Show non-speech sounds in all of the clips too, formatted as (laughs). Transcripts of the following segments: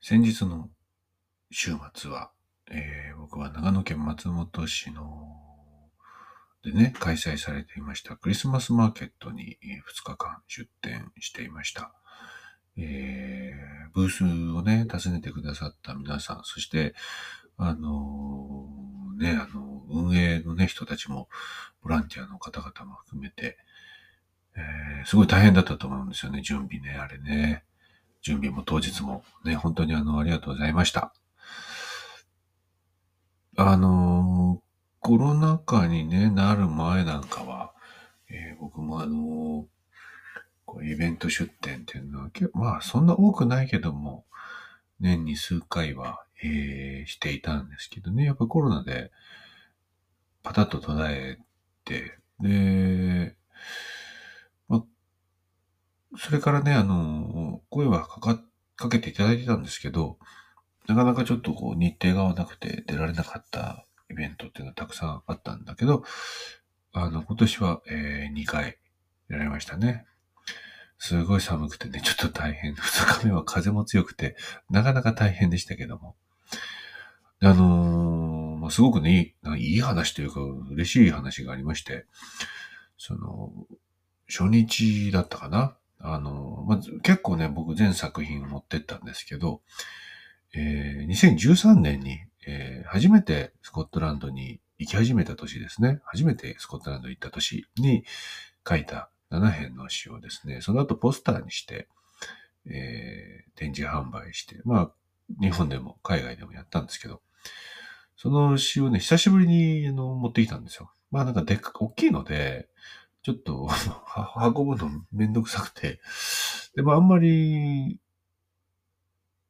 先日の週末は、えー僕は長野県松本市のでね、開催されていましたクリスマスマーケットに2日間出店していました。えーブースをね、訪ねてくださった皆さん、そして、あのーね、あの、運営のね、人たちも、ボランティアの方々も含めて、えーすごい大変だったと思うんですよね、準備ね、あれね。準備も当日もね、本当にあの、ありがとうございました。あのコロナ禍に、ね、なる前なんかは、えー僕もあのこうイベント出店っていうのは、まあそんな多くないけども、年に数回は、えーしていたんですけどね、やっぱコロナでパタッと途絶えて、で、それからね、あの、声はかか、かけていただいてたんですけど、なかなかちょっとこう日程が合わなくて出られなかったイベントっていうのがたくさんあったんだけど、あの、今年は、え2回やられましたね。すごい寒くてね、ちょっと大変。2日目は風も強くて、なかなか大変でしたけども。あのーまあ、すごくね、いいいい話というか、嬉しい話がありまして、その、初日だったかな？あのま結構ね、僕全作品持ってったんですけど、えー2013年に、えー初めてスコットランドに行き始めた年ですね。初めてスコットランド行った年に書いた7編の詩をですね、その後ポスターにして、えー展示販売して、まあ、日本でも海外でもやったんですけど、その詩をね、久しぶりにあの持ってきたんですよ。まあなんかでっかく、大きいので、ちょっとは (laughs) 運ぶのめんどくさくて、でもあんまり、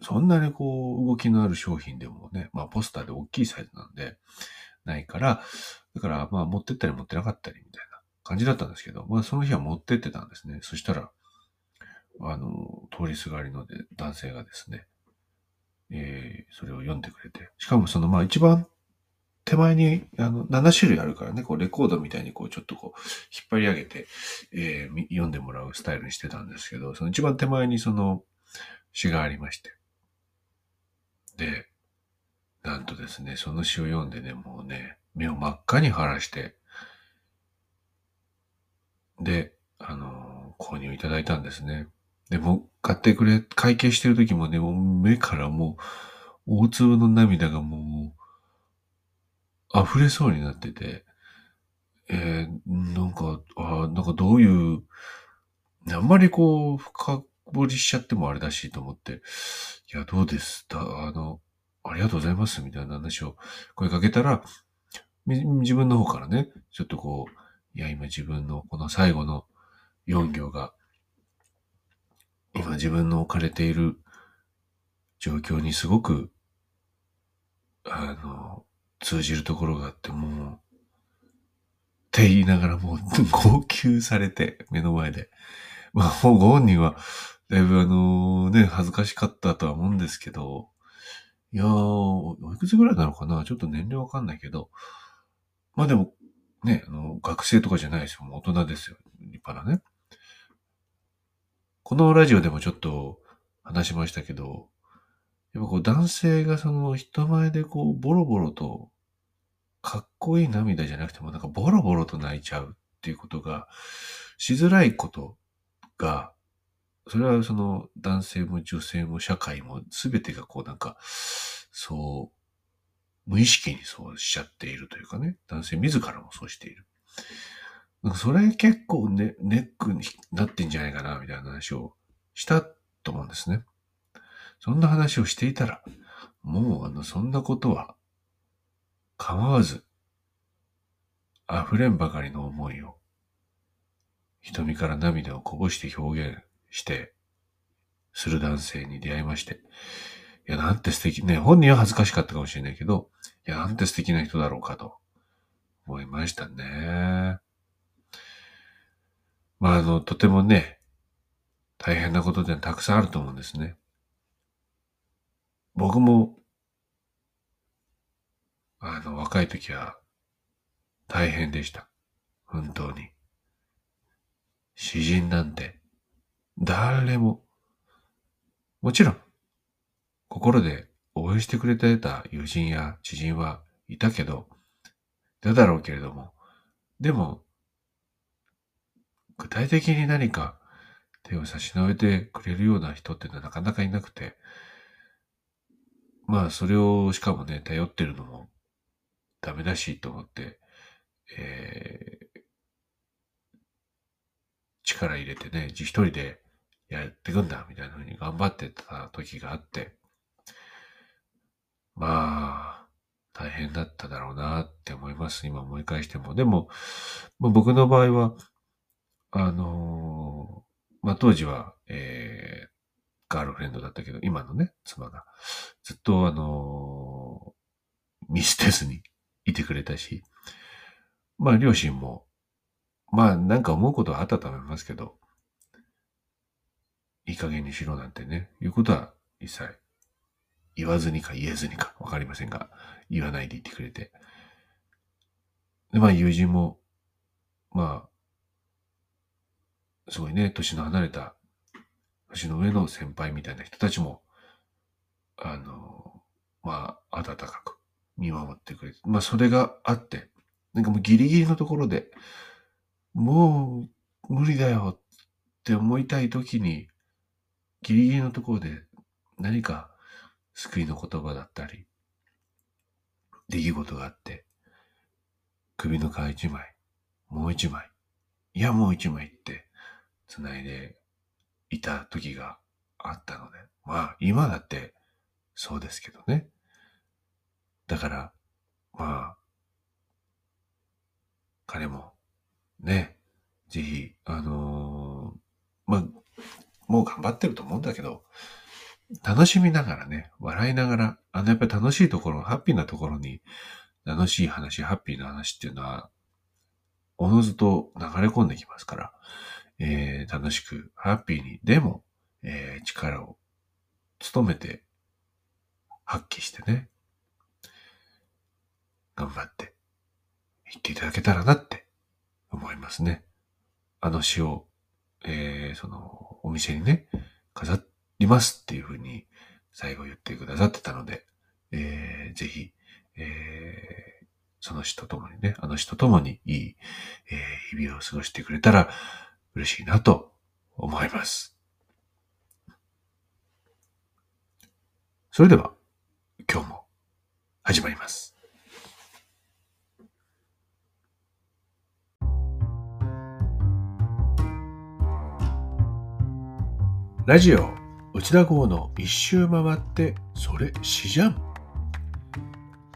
そんなにこう、動きのある商品でもね、まあポスターで大きいサイズなんで、ないから、だからまあ持ってったり持ってなかったりみたいな感じだったんですけど、まあその日は持ってってたんですね。そしたら、あの、通りすがりので男性がですね、えーそれを読んでくれて、しかもそのまあ一番手前にあの7種類あるからね、こうレコードみたいにこうちょっとこう引っ張り上げて、えー読んでもらうスタイルにしてたんですけど、その一番手前にその詩がありまして。で、なんとですね、その詩を読んでね、もうね、目を真っ赤に晴らして、で、あのー購入いただいたんですね。で、も買ってくれ、会計してる時もね、もう目からもう大粒の涙がもう溢れそうになってて、えーなんか、あなんかどういう、あんまりこう、深掘りしちゃってもあれだしと思って、いや、どうです？たあの、ありがとうございますみたいな話を声かけたら、自分の方からね、ちょっとこう、いや、今自分のこの最後の4行が、今自分の置かれている状況にすごく、あの、通じるところがあって、もう、って言いながらもう号泣されて、目の前で。まあ、もうご本人は、だいぶあのね、恥ずかしかったとは思うんですけど、いやー、おおいくつぐらいなのかな？ちょっと年齢わかんないけど、まあでも、ね、あの、学生とかじゃないですよ。もう大人ですよ。立派なね。このラジオでもちょっと話しましたけど、やっぱこう男性がその人前でこうボロボロとかっこいい涙じゃなくてもなんかボロボロと泣いちゃうっていうことがしづらいことが、それはその男性も女性も社会も全てがこうなんか、そう、無意識にそうしちゃっているというかね、男性自らもそうしている。なんかそれ結構ね、ネックになってんじゃないかな、みたいな話をしたと思うんですね。そんな話をしていたら、もうあの、そんなことは構わず、溢れんばかりの思いを、瞳から涙をこぼして表現して、する男性に出会いまして、いや、なんて素敵、ね、本人は恥ずかしかったかもしれないけど、いや、なんて素敵な人だろうかと思いましたね。まあ、あの、とてもね、大変なことでたくさんあると思うんですね。僕も、あの、若い時は大変でした。本当に。詩人なんて、誰も、もちろん、心で応援してくれてた友人や知人はいたけど、だだろうけれども、でも、具体的に何か手を差し伸べてくれるような人ってのはなかなかいなくて、まあ、それをしかもね、頼ってるのもダメだしと思って、えー、力入れてね、一人でやってくんだ、みたいな風に頑張ってた時があって、まあ、大変だっただろうなって思います。今思い返しても。でも、まあ、僕の場合は、あのー、まあ、当時は、えー、ガールフレンドだったけど、今のね、妻が、ずっとあのー、見捨てずにいてくれたし、まあ、両親も、まあ、なんか思うことはあったと思いますけど、いい加減にしろなんてね、いうことは一切言わずにか言えずにかわかりませんが、言わないでいてくれて。で、まあ友人も、まあ、すごいね、年の離れた、年の上の先輩みたいな人たちも、あの、まあ、温かく見守ってくれて、まあそれがあって、なんかもうギリギリのところで、もう無理だよって思いたい時に、ギリギリのところで何か救いの言葉だったり、出来事があって、首の皮一枚、もう一枚、いやもう一枚って繋いでいた時があったので、まあ今だってそうですけどね。だから、まあ、彼もね、ぜひ、あのー、まあ、もう頑張ってると思うんだけど、楽しみながらね、笑いながら、あのやっぱり楽しいところ、ハッピーなところに、楽しい話、ハッピーな話っていうのは、おのずと流れ込んできますから、えー、楽しく、ハッピーに、でも、えー、力を努めて、発揮してね、頑張って言っていただけたらなって思いますね。あの詩を、えー、その、お店にね、飾、りますっていうふうに最後言ってくださってたので、えー、ぜひ、えー、その人と共にね、あの人と共にいい、えー、日々を過ごしてくれたら嬉しいなと思います。それでは、今日も始まります。ラジオ内田号の一周回って、それ死じゃん。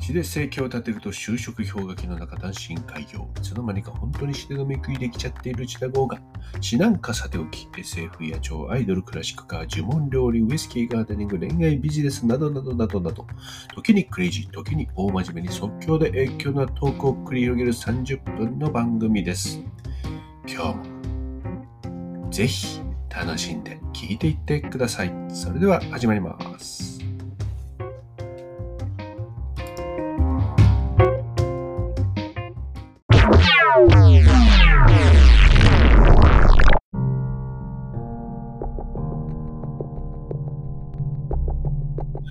死で生計を立てると就職氷河期の中単身開業。いつの間にか本当に死で飲み食いできちゃっている内田号が、死なんかさておき、SF や超アイドル、クラシックカー、呪文料理、ウイスキーガーデニング、恋愛ビジネスなどなどなどなど、時にクレイジー、時に大真面目に即興で影響なトークを繰り広げる30分の番組です。今日も、ぜひ、楽しんで聞いていってください。それでは始まります。そ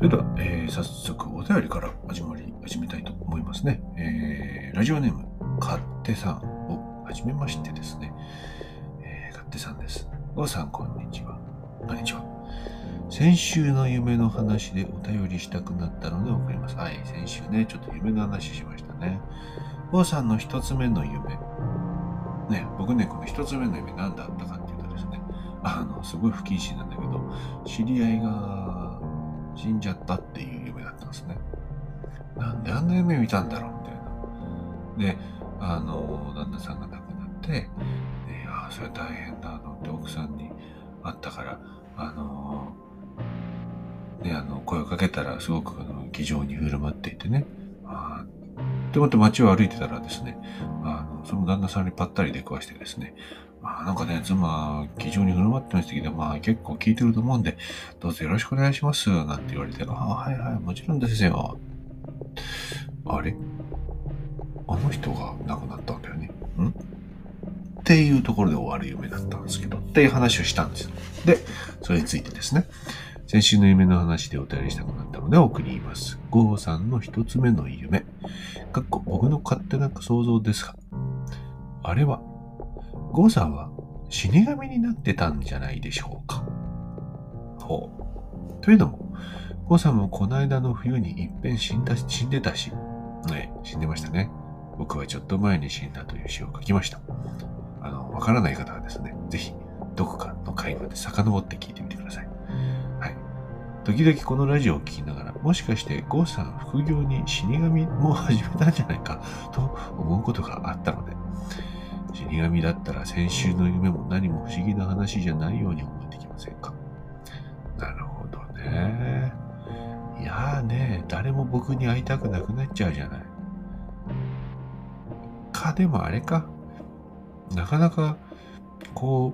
れでは、えー、早速お便りから始まり、始めたいと思いますね。えー、ラジオネーム、かってさんをはじめましてですね。えー、かってさんです。おさん、こんにちは。こんにちは。先週の夢の話でお便りしたくなったので送ります。はい、先週ね、ちょっと夢の話しましたね。おさんの一つ目の夢。ね、僕ね、この一つ目の夢何だったかっていうとですね、あの、すごい不謹慎なんだけど、知り合いが死んじゃったっていう夢だったんですね。なんであんな夢見たんだろうみたいな。で、あの、旦那さんが亡くなって、ああ、それ大変だのって奥さんに会ったから、あの、ね、あの、声をかけたらすごくあの気丈に振る舞っていてね、って思って街を歩いてたらですね、あの、その旦那さんにぱったり出くわしてですね、まあなんかね、妻、気丈に振る舞ってましたけど、まあ結構聞いてると思うんで、どうぞよろしくお願いします、なんて言われて、ああ、はいはい、もちろんですよ。あれ？あの人が亡くなったんだよね。ん？っていうところで終わる夢だったんですけど、っていう話をしたんです。で、それについてですね、先週の夢の話でお便りしたくなったので送ります。ゴーさんの一つ目の夢。かっこ僕の勝手な想像ですが、あれは、ゴーさんは死神になってたんじゃないでしょうか？ほう。というのも、ゴーさんもこの間の冬に一遍死んだ死んでたし、ね、死んでましたね。僕はちょっと前に死んだという詩を書きました。あの、わからない方はですね、ぜひ、どこかの回まで遡って聞いてみてくださ。い。時々このラジオを聞きながら、もしかしてゴーさん副業に死神も始めたんじゃないかと思うことがあったので、死神だったら先週の夢も何も不思議な話じゃないように思えてきませんか？なるほどね。いやーね、誰も僕に会いたくなくなっちゃうじゃない。か、でもあれか。なかなか、こ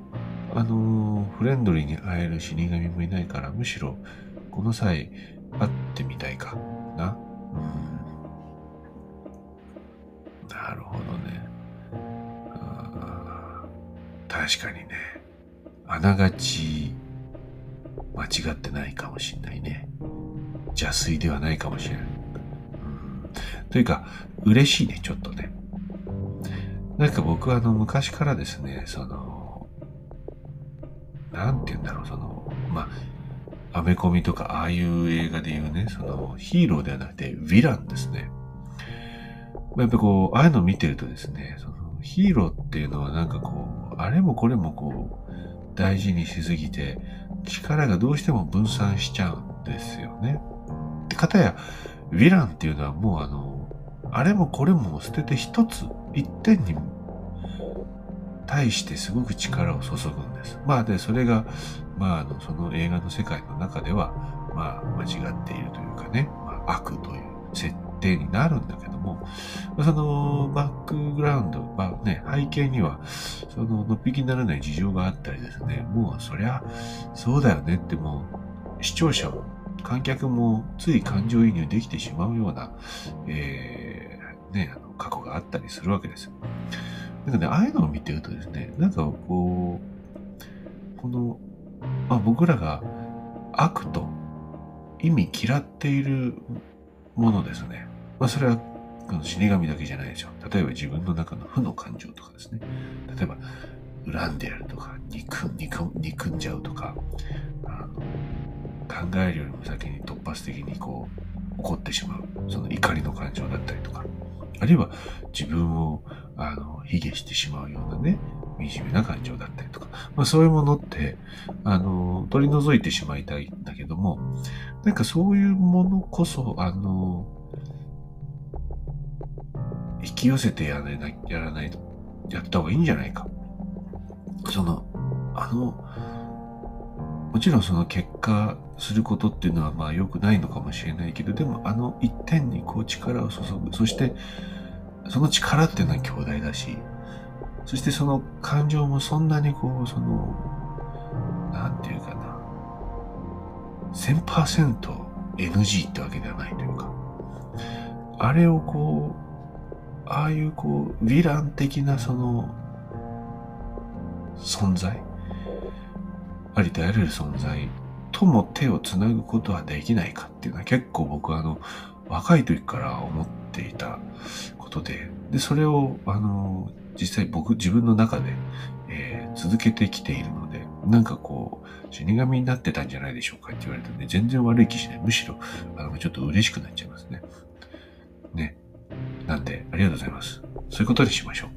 う、あのー、フレンドリーに会える死神もいないから、むしろ、この際、会ってみたいかな。うん。なるほどね。確かにね。あながち、間違ってないかもしんないね。邪推ではないかもしれない。うん、というか、嬉しいね、ちょっとね。なんか僕はあの昔からですね、その、なんて言うんだろう、その、まあ、アメコミとかああいう映画で言うね、そのヒーローではなくてヴィランですね。やっぱこう、ああいうのを見てるとですね、そのヒーローっていうのはなんかこう、あれもこれもこう、大事にしすぎて、力がどうしても分散しちゃうんですよね。で、かたや、ヴィランっていうのはもうあの、あれもこれも捨てて一つ、一点に対してすごく力を注ぐんです。まあで、それが、まああの、その映画の世界の中では、まあ間違っているというかね、まあ、悪という設定になるんだけども、そのバックグラウンド、まあね、背景には、その、のっぴきにならない事情があったりですね、もうそりゃ、そうだよねってもう、視聴者も、観客もつい感情移入できてしまうような、えーね、過去があったりするわけです。なんかね、ああいうのを見てるとですね、なんかこう、この、まあ、僕らが悪と意味嫌っているものですね。まあ、それは死神だけじゃないでしょう。例えば自分の中の負の感情とかですね。例えば、恨んでやるとか、憎憎憎んじゃうとか、あの考えるよりも先に突発的にこう、怒ってしまう。その怒りの感情だったりとか。あるいは自分を、卑下してしまうようなね、惨めな感情だったりとか、まあそういうものって、あの、取り除いてしまいたいんだけども、なんかそういうものこそ、あの、引き寄せてやらない、やらない、やった方がいいんじゃないか。その、あの、もちろんその結果することっていうのはまあ良くないのかもしれないけど、でもあの一点にこう力を注ぐ。そしてその力っていうのは強大だし、そしてその感情もそんなにこう、その、なんていうかな、1000% NG ってわけではないというか、あれをこう、ああいうこう、ヴィラン的なその、存在ありとあらゆる存在とも手をつなぐことはできないかっていうのは結構僕はあの、若い時から思っていたことで、で、それを、あの、実際僕、自分の中で、えー、続けてきているので、なんかこう、死神になってたんじゃないでしょうかって言われてね、全然悪い気しない。むしろ、あの、ちょっと嬉しくなっちゃいますね。ね。なんで、ありがとうございます。そういうことにしましょう。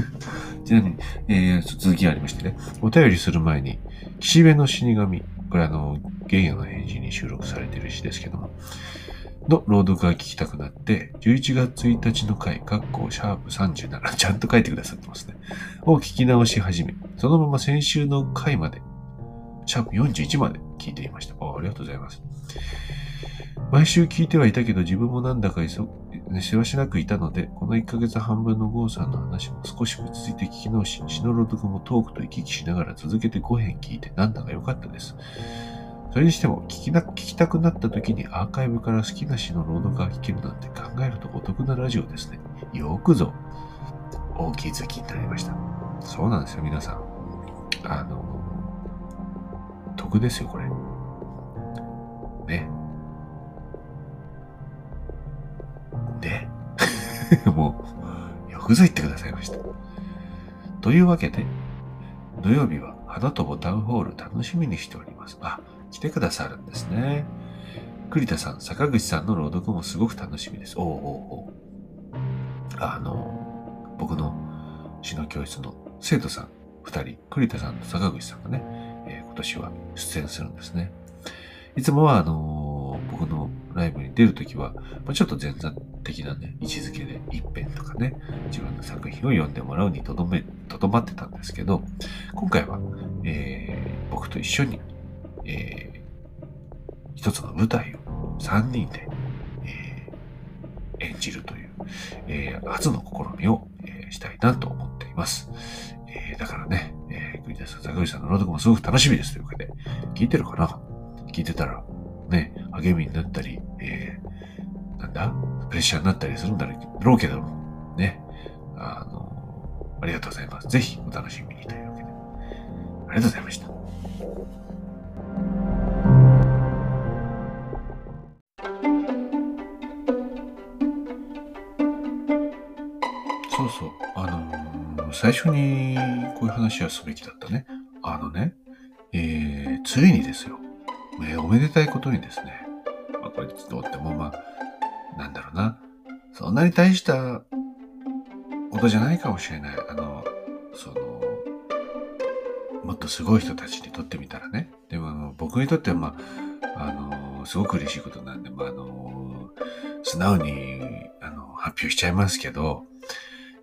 (laughs) ちなみに、えー、続きがありましてね、お便りする前に、岸辺の死神、これあの、ゲイの返事に収録されている詩ですけども、の朗読が聞きたくなって、11月1日の回、括弧シャープ37、ちゃんと書いてくださってますね。を聞き直し始め、そのまま先週の回まで、シャープ41まで聞いていました。ありがとうございます。毎週聞いてはいたけど、自分もなんだかせわしなくいたので、この1ヶ月半分のゴーさんの話も少し落ち着いて聞き直し、詩の朗読もトークと行き来しながら続けて5編聞いてなんだか良かったです。それにしても聞きな、聞きたくなった時にアーカイブから好きな詩の朗読が聞けるなんて考えるとお得なラジオですね。よくぞ、お気づきになりました。そうなんですよ、皆さん。あの、得ですよ、これ。ね。で。(laughs) もう、よくぞ言ってくださいました。というわけで、土曜日は花とボタンホール楽しみにしております。あ、来てくださるんですね。栗田さん、坂口さんの朗読もすごく楽しみです。おうおうおう。あの、僕の詩の教室の生徒さん二人、栗田さんと坂口さんがね、えー、今年は出演するんですね。いつもは、あのー、僕のライブに出るときは、まあ、ちょっと前座的なね、位置づけで一編とかね、自分の作品を読んでもらうにとどめ、とまってたんですけど、今回は、えー、僕と一緒に、えー、一つの舞台を三人で、えー、演じるという、え、初の試みを、え、したいなと思っています。え、だからね、えー、栗田さん、坂口さんの朗読もすごく楽しみですというわけで、聞いてるかな？聞いてたら、ね、励みになったり、えー、なんだ？プレッシャーになったりするんだろうけども、ね、あの、ありがとうございます。ぜひお楽しみにというわけで、ありがとうございました。そうそう、あのー、最初にこういう話はすべきだったね。あのね、えー、ついにですよ、えー、おめでたいことにですね、まあ、これどうってもまあ、なんだろうな、そんなに大したことじゃないかもしれない。あの、その、もっとすごい人たちにとってみたらね。でも、あの僕にとっては、まあ、あの、すごく嬉しいことなんで、まあ、あの、素直に、あの、発表しちゃいますけど、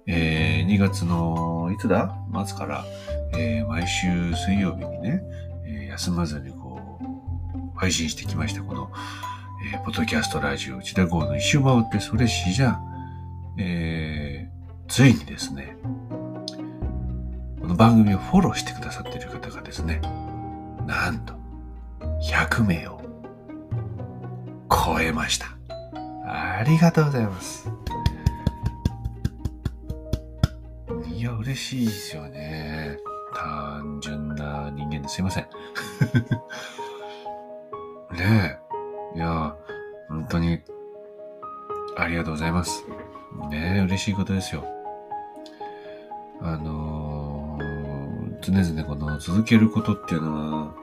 えー、2月の、いつだ？末から、えー、毎週水曜日にね、えー、休まずにこう配信してきました、この、えー、ポッドキャストラジオ、内田号の一周回ってそれしじゃ、えー、ついにですね、この番組をフォローしてくださっている方がですね、なんと、100名を超えました。ありがとうございます。いや、嬉しいですよね。単純な人間ですいません。(laughs) ねえ。いや、本当に、ありがとうございます。ねえ、嬉しいことですよ。あのー、常々この続けることっていうのは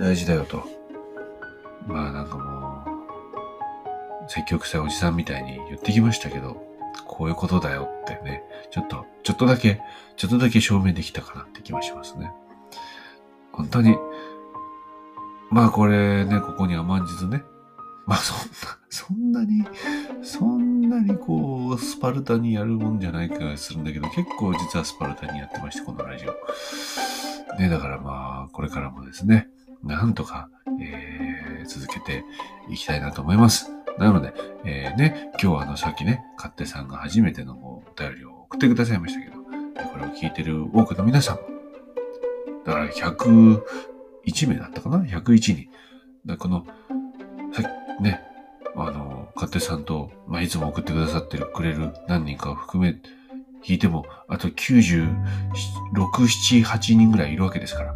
大事だよと。まあなんかもう、積極性おじさんみたいに言ってきましたけど、こういうことだよってね、ちょっと、ちょっとだけ、ちょっとだけ証明できたかなって気がしますね。本当に、まあこれね、ここに甘んじずね。まあそんな、そんなに、そんななにこう、スパルタにやるもんじゃない気がするんだけど、結構実はスパルタにやってまして、このラジオ。ね、だからまあ、これからもですね、なんとか、えー、続けていきたいなと思います。なので、えー、ね、今日はあの、さっきね、勝手さんが初めてのお便りを送ってくださいましたけど、これを聞いてる多くの皆さん、だから101名だったかな ?101 人。だこの、さっきね、あの、勝手さんと、まあ、いつも送ってくださってるくれる何人かを含め、聞いても、あと96、7、8人ぐらいいるわけですから、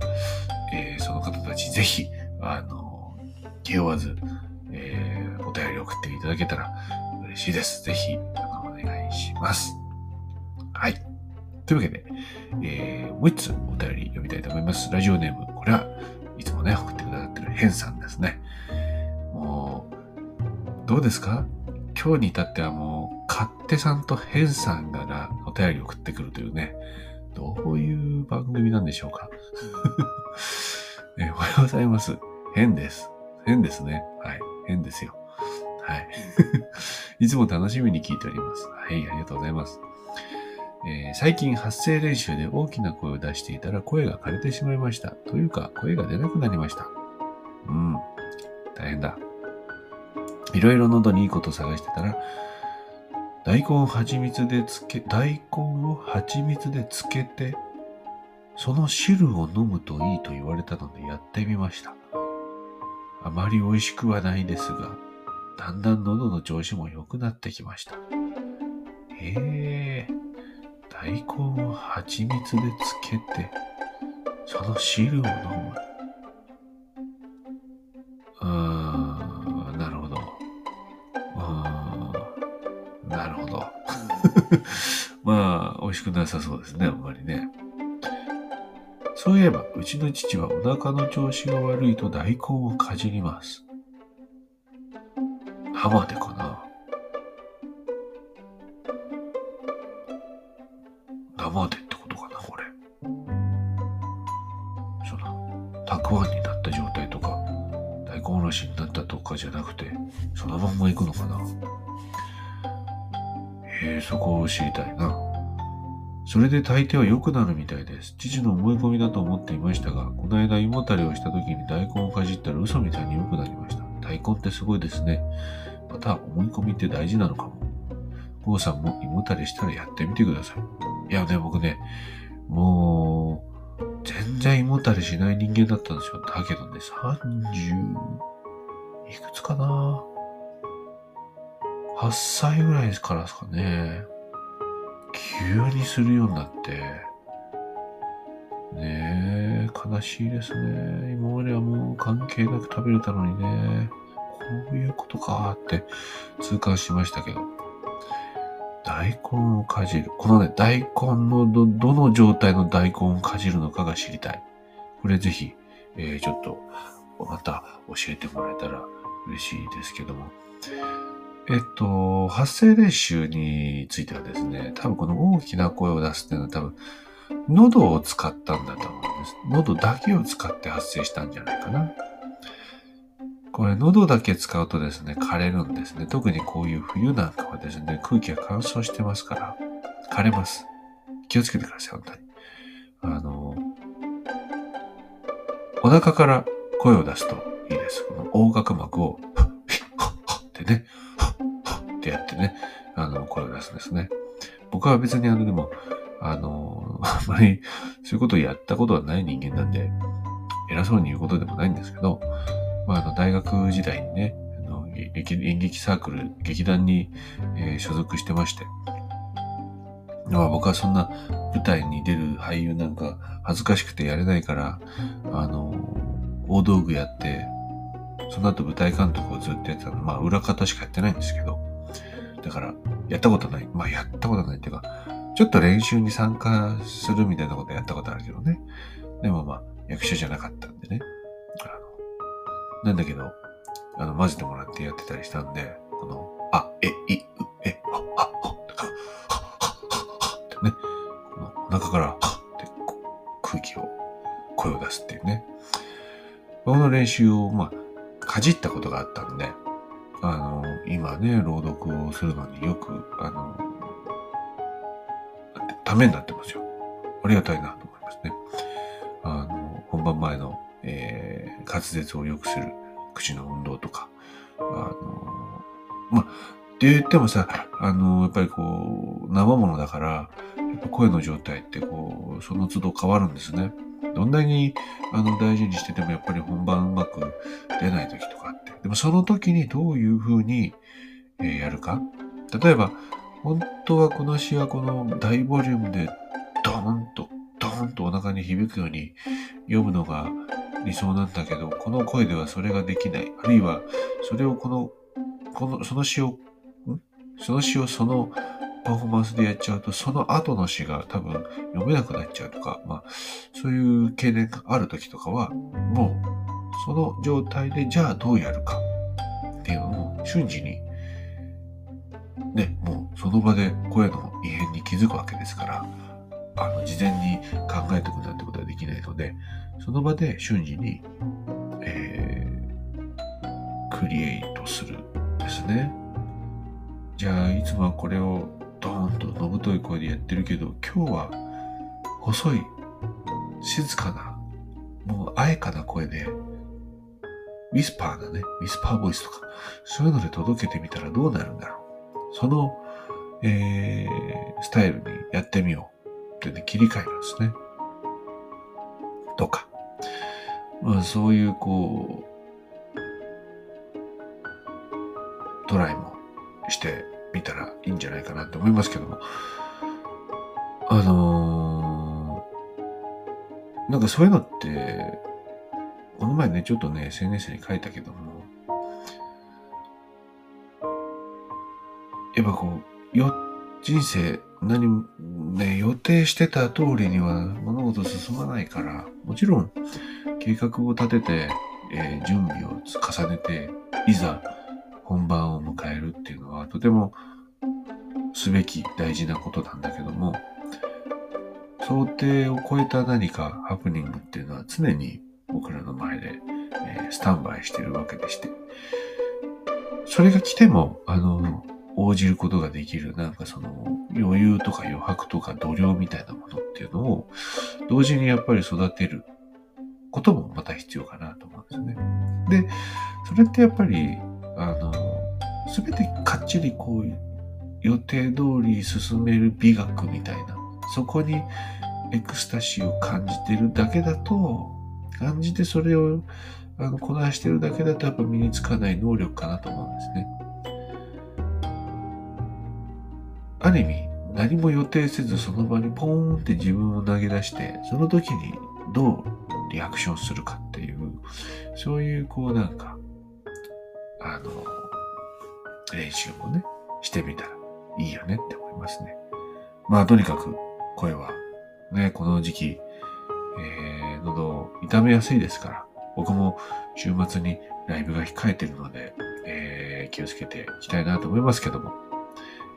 えー、その方たちぜひ、あの、気負わず、えー、お便り送っていただけたら嬉しいです。ぜひ、お願いします。はい。というわけで、えー、もう一つお便り読みたいと思います。ラジオネーム、これはいつもね、送ってくださってるヘンさんですね。どうですか？今日に至ってはもう、勝手さんとヘンさんがお便り送ってくるというね、どういう番組なんでしょうか？(laughs) えおはようございます。変です。変ですね。はい。変ですよ。はい。(laughs) いつも楽しみに聞いております。はい、ありがとうございます。えー、最近発声練習で大きな声を出していたら声が枯れてしまいました。というか、声が出なくなりました。うん。大変だ。いろいろ喉にいいこと探してたら、大根を蜂蜜でつけ、大根を蜂蜜でつけて、その汁を飲むといいと言われたのでやってみました。あまり美味しくはないですが、だんだん喉の調子も良くなってきました。へえ。大根を蜂蜜でつけて、その汁を飲む。(laughs) まあ、美味しくなさそうですね、あんまりね。そういえば、うちの父はお腹の調子が悪いと大根をかじります。生でかで大抵は良くなるみたいです。父の思い込みだと思っていましたが、この間胃もたれをした時に大根をかじったら嘘みたいに良くなりました。大根ってすごいですね。また思い込みって大事なのかも。郷さんも胃もたれしたらやってみてください。いやね、僕ね、もう、全然胃もたれしない人間だったんですよ。だけどね、30、いくつかな8歳ぐらいからですかね。急にするようになって、ねえ、悲しいですね。今まではもう関係なく食べれたのにね、こういうことかって痛感しましたけど。大根をかじる。このね、大根のど、どの状態の大根をかじるのかが知りたい。これぜひ、えー、ちょっと、また教えてもらえたら嬉しいですけども。えっと、発声練習についてはですね、多分この大きな声を出すっていうのは多分、喉を使ったんだと思うんです。喉だけを使って発声したんじゃないかな。これ喉だけ使うとですね、枯れるんですね。特にこういう冬なんかはですね、空気が乾燥してますから、枯れます。気をつけてください、本当に。あの、お腹から声を出すといいです。この横隔膜を、(laughs) ふっ、ふっ、ってね、ってやってね、あの、声を出すんですね。僕は別にあの、でも、あの、(laughs) あんまりそういうことをやったことはない人間なんで、偉そうに言うことでもないんですけど、まあ、あの、大学時代にね、あの演劇サークル、劇団に、えー、所属してまして、まあ僕はそんな舞台に出る俳優なんか恥ずかしくてやれないから、あの、大道具やって、その後舞台監督をずっとやってたの。まあ裏方しかやってないんですけど、だから、やったことない。まあ、やったことないっていうか、ちょっと練習に参加するみたいなことやったことあるけどね。でもまあ、役者じゃなかったんでね。あの、なんだけど、あの、混ぜてもらってやってたりしたんで、この、あ、え、い、う、え、は、は、は、とか、は、は、は、ってね、このお腹から、はって空気を、声を出すっていうね。この練習を、まあ、かじったことがあったんで、あの、今ね、朗読をするのによく、あの、ためになってますよ。ありがたいなと思いますね。あの、本番前の、えー、滑舌を良くする口の運動とか、あの、まあ、って言ってもさ、あの、やっぱりこう、生ものだから、声の状態ってこう、その都度変わるんですね。どんなにあの大事にしててもやっぱり本番うまく出ない時とか。でもその時にどういう風に、え、やるか？例えば、本当はこの詩はこの大ボリュームでドーンと、ドーンとお腹に響くように読むのが理想なんだけど、この声ではそれができない。あるいは、それをこの、この、その詩を、ん？その詩をそのパフォーマンスでやっちゃうと、その後の詩が多分読めなくなっちゃうとか、まあ、そういう懸念がある時とかは、もう、その状態でじゃあどうやるかっていうのを瞬時に、ね、もうその場で声の異変に気づくわけですから、あの、事前に考えておくなんてことはできないので、その場で瞬時に、えー、クリエイトするですね。じゃあ、いつもはこれをドーンとのぶとい声でやってるけど、今日は細い、静かな、もうあえかな声で、ウィスパーなね、ウィスパーボイスとか、そういうので届けてみたらどうなるんだろう。その、えー、スタイルにやってみようってね、切り替えるんですね。とか。まあそういうこう、トライもして見たらいいんじゃないかなって思いますけども。あのー、なんかそういうのって、の前ね、ちょっとね、SNS に書いたけども、やっぱこう、寄っ人生何もね、予定してた通りには物事進まないから、もちろん計画を立てて、えー、準備を重ねて、いざ本番を迎えるっていうのはとてもすべき大事なことなんだけども、想定を超えた何かハプニングっていうのは常に僕らの前で、え、スタンバイしてるわけでして、それが来ても、あの、応じることができる、なんかその余裕とか余白とか度量みたいなものっていうのを同時にやっぱり育てることもまた必要かなと思うんですね。で、それってやっぱり、あの、すべてかっちりこう予定通り進める美学みたいな、そこにエクスタシーを感じてるだけだと、感じてそれをあのこなしてるだけだとやっぱ身につかない能力かなと思うんですね。ある意味、何も予定せずその場にポーンって自分を投げ出して、その時にどうリアクションするかっていう、そういうこうなんか、あの、練習もね、してみたらいいよねって思いますね。まあとにかく声はね、この時期、えー、喉を痛めやすいですから、僕も週末にライブが控えているので、えー、気をつけていきたいなと思いますけども、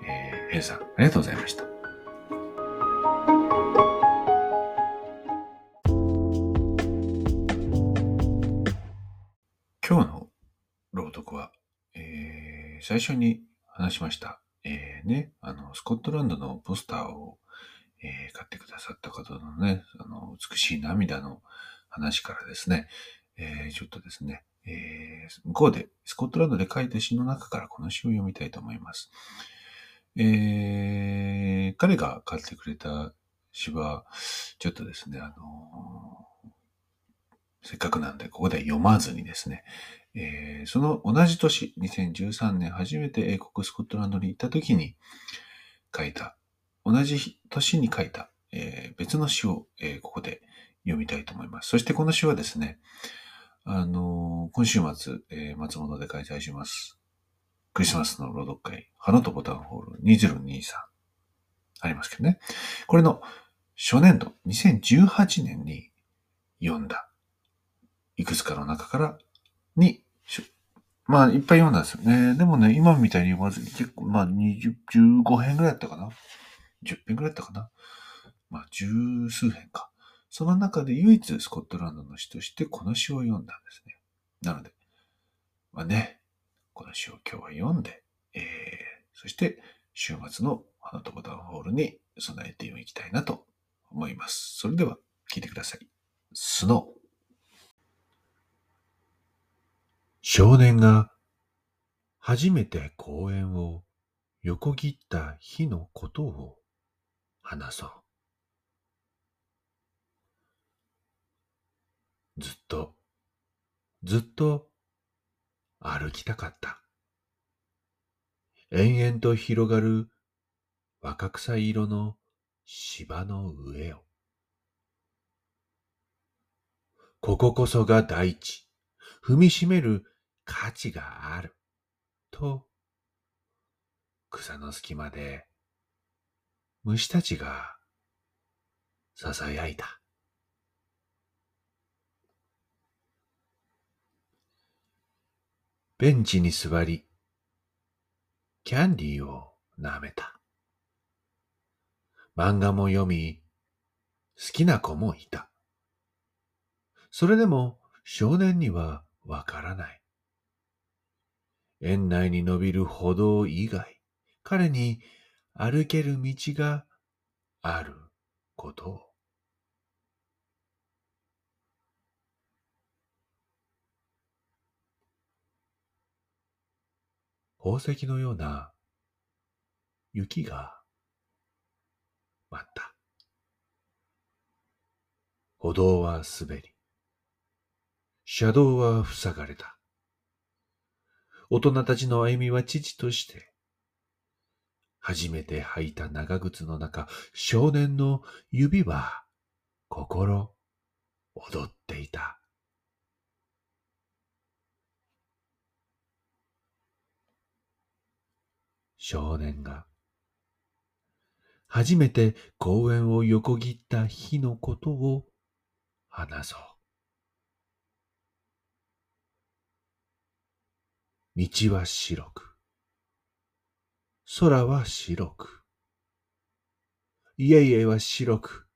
えー、ヘイさん、ありがとうございました。今日の朗読は、えー、最初に話しました、えー、ね、あの、スコットランドのポスターを、え、買ってくださった方のね、あの、美しい涙の話からですね、え、ちょっとですね、え、向こうで、スコットランドで書いた詩の中からこの詩を読みたいと思います。えー、彼が買ってくれた詩は、ちょっとですね、あのー、せっかくなんで、ここで読まずにですね、えー、その同じ年、2013年初めて英国スコットランドに行った時に書いた、同じ年に書いた、えー、別の詩を、えー、ここで読みたいと思います。そしてこの詩はですね、あの今週末、え松本で開催します。クリスマスの朗読会、花とボタンホール2023ありますけどね。これの初年度、2018年に読んだ、いくつかの中からに、まあ、いっぱい読んだんですよね。でもね、今みたいにまずに結構、まあ、20、15編ぐらいだったかな。10編ぐらいだったかな？まあ、十数編か。その中で唯一スコットランドの詩としてこの詩を読んだんですね。なので、まあね、この詩を今日は読んで、えー、そして週末の花とボタンホールに備えていきたいなと思います。それでは聞いてください。スノー。少年が初めて公園を横切った日のことを話そう。ずっと、ずっと歩きたかった。延々と広がる若草色の芝の上を。こここそが大地、踏みしめる価値がある。と、草の隙間で虫たちが囁いた。ベンチに座り、キャンディーを舐めた。漫画も読み、好きな子もいた。それでも少年にはわからない。園内に伸びる歩道以外、彼に歩ける道があることを。宝石のような雪が舞った。歩道は滑り、車道は塞がれた。大人たちの歩みは父として、初めて履いた長靴の中、少年の指は心踊っていた。少年が初めて公園を横切った日のことを話そう。道は白く、空は白く、家々は白く、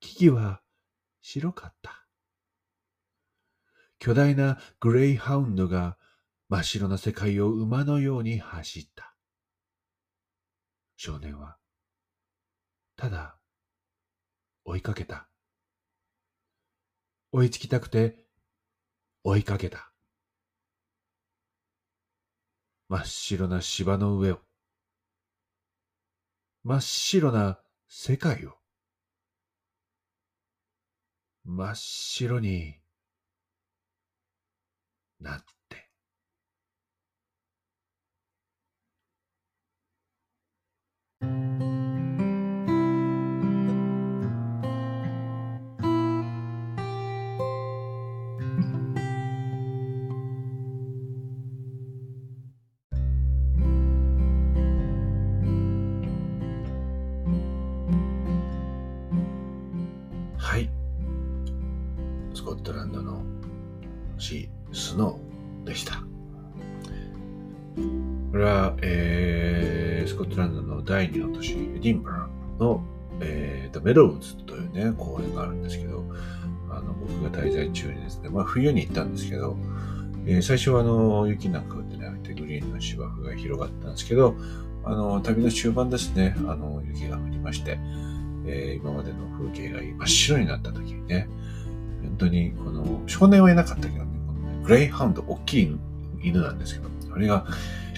木々は白かった。巨大なグレイハウンドが真っ白な世界を馬のように走った。少年は、ただ、追いかけた。追いつきたくて、追いかけた。真っ白な芝の上を、真っ白な世界を、真っ白になっ第二の都市、エディンバラの、えー、メロウズというね、公園があるんですけど、あの、僕が滞在中にですね、まあ冬に行ったんですけど、えー、最初はあの、雪なんか降ってなくてグリーンの芝生が広がったんですけど、あの、旅の終盤ですね、あの、雪が降りまして、えー、今までの風景が真っ白になった時にね、本当にこの少年はいなかったけどね、このねグレイハウンド、大きい犬なんですけど、あれが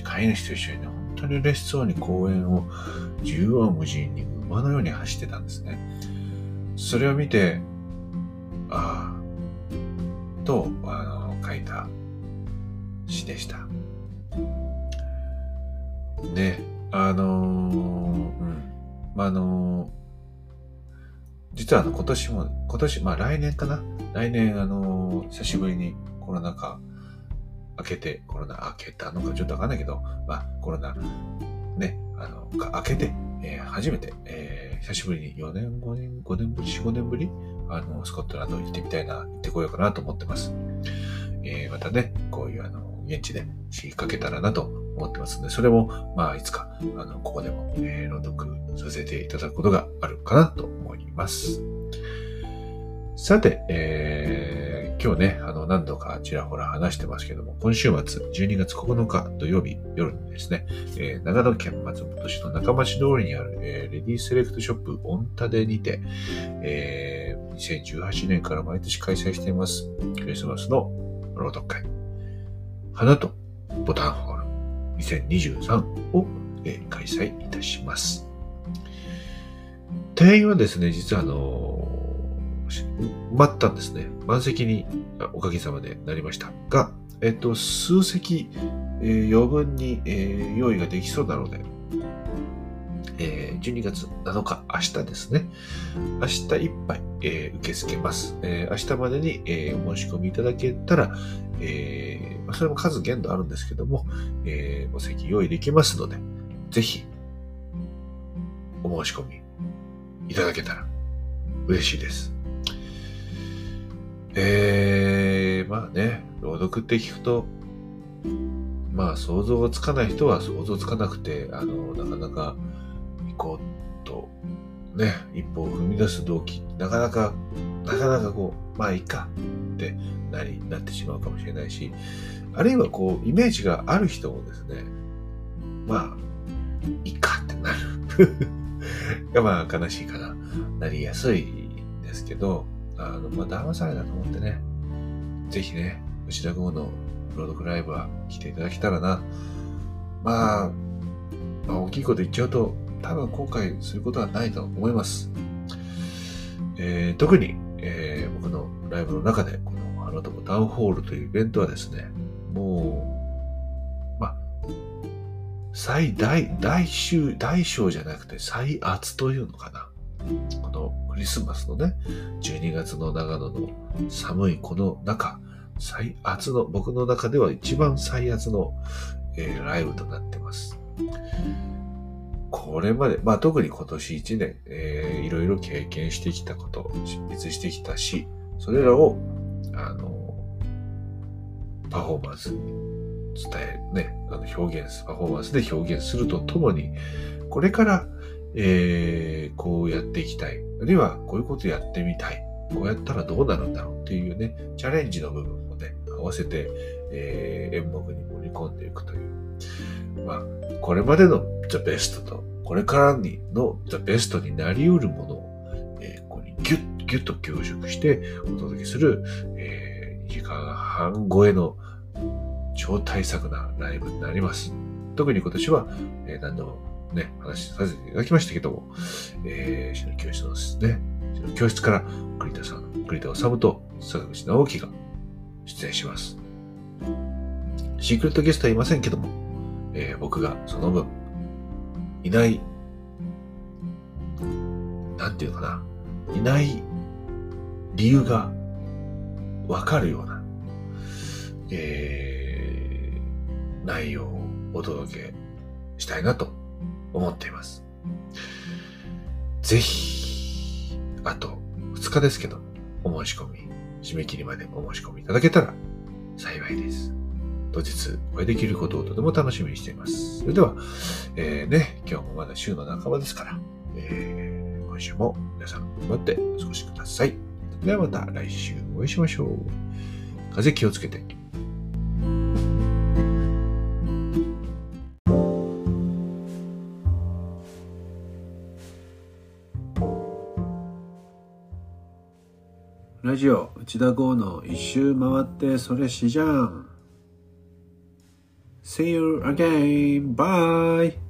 飼い主と一緒にね、当に嬉しそうに公園を縦横無尽に馬のように走ってたんですね。それを見て、ああ、と、あの、書いた詩でした。ね、あのうん、まあ、あの実はあの今年も、今年、まあ来年かな来年あの、久しぶりにコロナ禍明けて、コロナ明けたのかちょっとわかんないけど、まあコロナね、あの、明けて、えー、初めて、えー、久しぶりに4年、5年、5年ぶり、4、5年ぶり、あの、スコットランド行ってみたいな、行ってこようかなと思ってます。えー、またね、こういうあの、現地で仕掛けたらなと思ってますので、それも、まあ、いつか、あの、ここでも、えー、朗読させていただくことがあるかなと思います。さて、えー、今日ね、あの、何度かちらほら話してますけども、今週末、12月9日土曜日夜にですね、えー、長野県松本市の中町通りにある、えー、レディーセレクトショップオンタデにて、えー、2018年から毎年開催しています、クリスマスの朗読会、花とボタンホール2023を、えー、開催いたします。定員はですね、実はあの待ったんですね。満席におかげさまでなりましたが、えっと、数席、えー、余分に、えー、用意ができそうなので、えー、12月7日、明日ですね。明日いっぱい、えー、受け付けます。えー、明日までに、えー、お申し込みいただけたら、えー、それも数限度あるんですけども、えー、お席用意できますので、ぜひ、お申し込みいただけたら嬉しいです。朗読って聞くと、まあ想像がつかない人は想像つかなくて、あの、なかなか行こうと、ね、一歩を踏み出す動機、なかなか、なかなかこう、まあいいかってなり、なってしまうかもしれないし、あるいはこう、イメージがある人もですね、まあ、いいかってなる。(laughs) がまあ悲しいかな、なりやすいですけど、あの、まあ、騙されたと思ってね、ぜひね、吉田豪の朗読ライブは来ていただけたらな。まあ、まあ、大きいこと言っちゃうと、多分後悔することはないと思います。えー、特に、えー、僕のライブの中で、この花友タウンホールというイベントはですね、もう、まあ、最大、大衆、大小じゃなくて最厚というのかな。このクリスマスのね、12月の長野の寒いこの中、最厚の、僕の中では一番最厚の、えー、ライブとなってます。これまで、まあ特に今年1年、えー、いろいろ経験してきたこと、執筆してきたし、それらを、あの、パフォーマンス伝え、ね、あの表現す、パフォーマンスで表現するとともに、これから、えー、こうやっていきたい。あるいは、こういうことやってみたい。こうやったらどうなるんだろうっていうね、チャレンジの部分、わせて、えー、演目に盛り込んでいくという。まあ、これまでの The Best と、これからにの The Best になり得るものを、えー、ここにギュッ、ギュッと凝縮してお届けする、えー、2時間半超えの超大作なライブになります。特に今年は、えー、何度もね、話させていただきましたけども、えー、死の教室のですね、死の教室から栗田さん、栗田治と坂口直樹が出演します。シークレットゲストはいませんけども、えー、僕がその分、いない、なんていうのかな、いない理由がわかるような、えー、内容をお届けしたいなと思っています。ぜひ、あと2日ですけど、お申し込み、締め切りまでお申し込みいただけたら幸いです。当日お会いできることをとても楽しみにしています。それでは、えー、ね、今日もまだ週の半ばですから、えー、今週も皆さん頑張ってお過ごしください。ではまた来週お会いしましょう。風邪気をつけて。ラジオ内田剛の一周回ってそれしじゃん See you again. Bye.